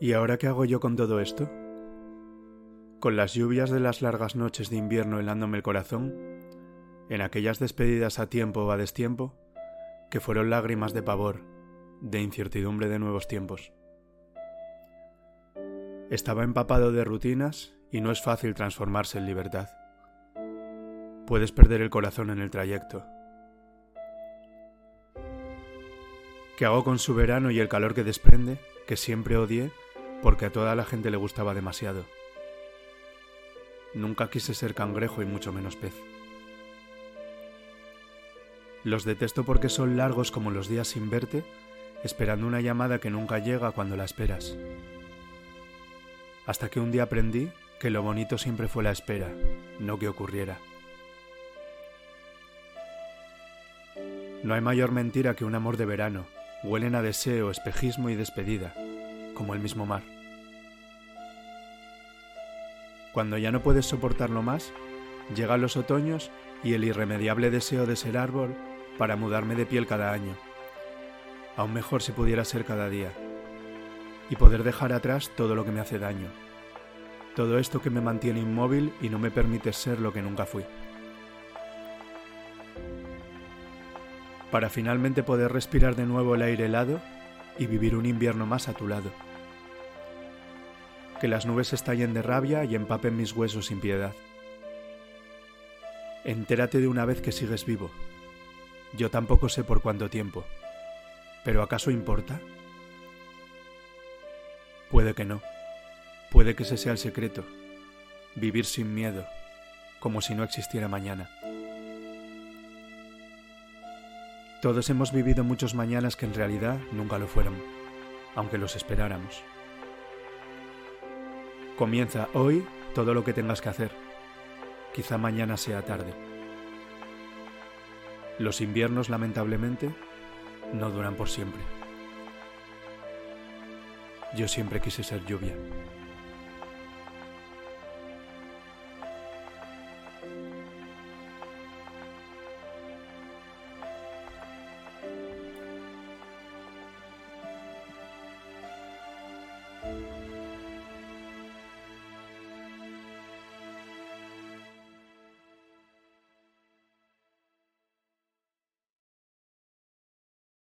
¿Y ahora qué hago yo con todo esto? Con las lluvias de las largas noches de invierno helándome el corazón, en aquellas despedidas a tiempo o a destiempo, que fueron lágrimas de pavor, de incertidumbre de nuevos tiempos. Estaba empapado de rutinas y no es fácil transformarse en libertad. Puedes perder el corazón en el trayecto. ¿Qué hago con su verano y el calor que desprende, que siempre odié porque a toda la gente le gustaba demasiado? Nunca quise ser cangrejo y mucho menos pez. Los detesto porque son largos como los días sin verte, esperando una llamada que nunca llega cuando la esperas. Hasta que un día aprendí que lo bonito siempre fue la espera, no que ocurriera. No hay mayor mentira que un amor de verano, huelen a deseo, espejismo y despedida, como el mismo mar. Cuando ya no puedes soportarlo más, llegan los otoños y el irremediable deseo de ser árbol para mudarme de piel cada año. Aún mejor si pudiera ser cada día. Y poder dejar atrás todo lo que me hace daño. Todo esto que me mantiene inmóvil y no me permite ser lo que nunca fui. Para finalmente poder respirar de nuevo el aire helado y vivir un invierno más a tu lado que las nubes estallen de rabia y empapen mis huesos sin piedad. Entérate de una vez que sigues vivo. Yo tampoco sé por cuánto tiempo. ¿Pero acaso importa? Puede que no. Puede que ese sea el secreto. Vivir sin miedo, como si no existiera mañana. Todos hemos vivido muchos mañanas que en realidad nunca lo fueron, aunque los esperáramos. Comienza hoy todo lo que tengas que hacer. Quizá mañana sea tarde. Los inviernos, lamentablemente, no duran por siempre. Yo siempre quise ser lluvia.